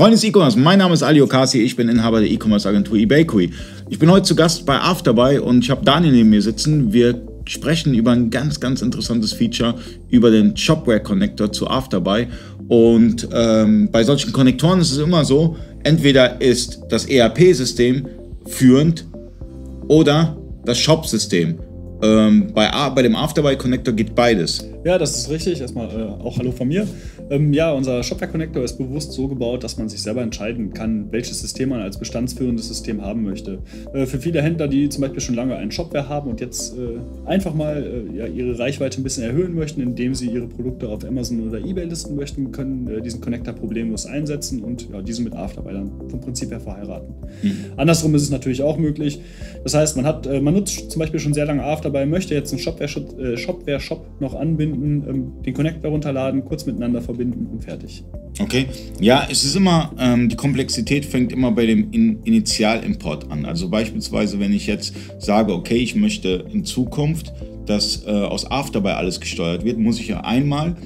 Freunde des E-Commerce, mein Name ist Ali Okasi, ich bin Inhaber der E-Commerce Agentur eBakery. Ich bin heute zu Gast bei Afterbuy und ich habe Daniel neben mir sitzen. Wir sprechen über ein ganz, ganz interessantes Feature, über den Shopware Connector zu Afterbuy. Und ähm, bei solchen Konnektoren ist es immer so, entweder ist das ERP-System führend oder das Shop-System. Ähm, bei, bei dem Afterbuy Connector geht beides. Ja, das ist richtig. Erstmal äh, auch Hallo von mir. Ähm, ja, unser Shopware Connector ist bewusst so gebaut, dass man sich selber entscheiden kann, welches System man als bestandsführendes System haben möchte. Äh, für viele Händler, die zum Beispiel schon lange ein Shopware haben und jetzt äh, einfach mal äh, ja, ihre Reichweite ein bisschen erhöhen möchten, indem sie ihre Produkte auf Amazon oder eBay listen möchten, können äh, diesen Connector problemlos einsetzen und ja, diesen mit Afterbuy dann vom Prinzip her verheiraten. Mhm. Andersrum ist es natürlich auch möglich. Das heißt, man, hat, äh, man nutzt zum Beispiel schon sehr lange Afterbuy, möchte jetzt einen Shopware-Shop Shopware -Shop noch anbinden verbinden, ähm, den Connector runterladen, kurz miteinander verbinden und fertig. Okay. Ja, es ist immer, ähm, die Komplexität fängt immer bei dem In Initialimport an. Also beispielsweise, wenn ich jetzt sage, okay, ich möchte in Zukunft, dass äh, aus Afterbuy alles gesteuert wird, muss ich ja einmal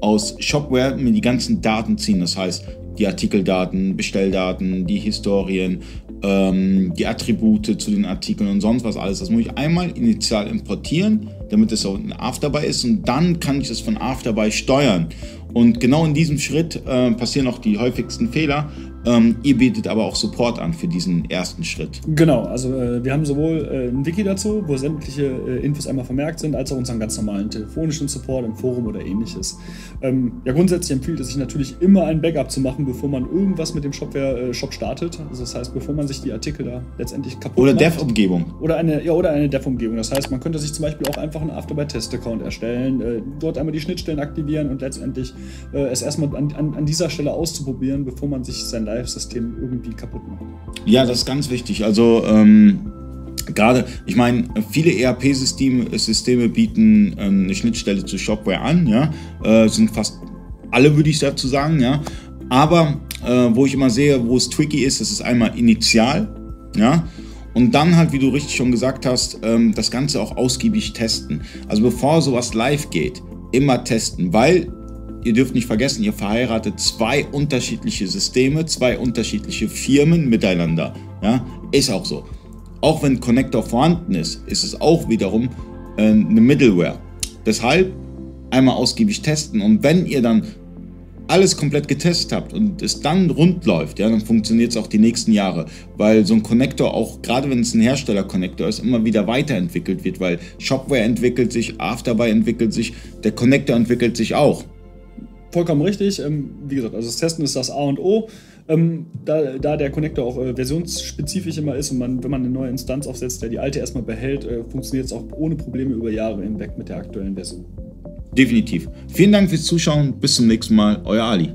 aus Shopware mir die ganzen Daten ziehen. Das heißt, die Artikeldaten, Bestelldaten, die Historien, ähm, die Attribute zu den Artikeln und sonst was alles. Das muss ich einmal initial importieren, damit es auch in Afterbuy ist und dann kann ich es von Afterbuy steuern. Und genau in diesem Schritt äh, passieren auch die häufigsten Fehler, ähm, ihr bietet aber auch Support an für diesen ersten Schritt. Genau, also äh, wir haben sowohl äh, ein Wiki dazu, wo sämtliche äh, Infos einmal vermerkt sind, als auch unseren ganz normalen telefonischen Support im Forum oder ähnliches. Ähm, ja, grundsätzlich empfiehlt es sich natürlich immer ein Backup zu machen, bevor man irgendwas mit dem Shopware-Shop äh, startet. Also das heißt, bevor man sich die Artikel da letztendlich kaputt oder macht. Oder Dev-Umgebung. Oder eine, ja, oder eine Dev-Umgebung. Das heißt, man könnte sich zum Beispiel auch einfach einen Afterby-Test-Account erstellen, äh, dort einmal die Schnittstellen aktivieren und letztendlich äh, es erstmal an, an, an dieser Stelle auszuprobieren, bevor man sich sein Live-System irgendwie kaputt macht. Ja, das ist ganz wichtig. Also ähm, gerade, ich meine, viele ERP-Systeme Systeme bieten äh, eine Schnittstelle zu Shopware an, ja, äh, sind fast alle, würde ich dazu sagen, ja. Aber äh, wo ich immer sehe, wo es tricky ist, das ist einmal initial, ja. Und dann halt, wie du richtig schon gesagt hast, ähm, das Ganze auch ausgiebig testen. Also bevor sowas live geht, immer testen, weil ihr dürft nicht vergessen, ihr verheiratet zwei unterschiedliche Systeme, zwei unterschiedliche Firmen miteinander. Ja, ist auch so. Auch wenn Connector vorhanden ist, ist es auch wiederum äh, eine Middleware. Deshalb einmal ausgiebig testen und wenn ihr dann alles komplett getestet habt und es dann rund läuft, ja, dann funktioniert es auch die nächsten Jahre, weil so ein Connector auch, gerade wenn es ein Hersteller-Connector ist, immer wieder weiterentwickelt wird, weil Shopware entwickelt sich, Afterbuy entwickelt sich, der Connector entwickelt sich auch vollkommen richtig. Ähm, wie gesagt, also das Testen ist das A und O. Ähm, da, da, der Connector auch äh, versionsspezifisch immer ist und man, wenn man eine neue Instanz aufsetzt, der die alte erstmal behält, äh, funktioniert es auch ohne Probleme über Jahre hinweg mit der aktuellen Version. Definitiv. Vielen Dank fürs Zuschauen. Bis zum nächsten Mal. Euer Ali.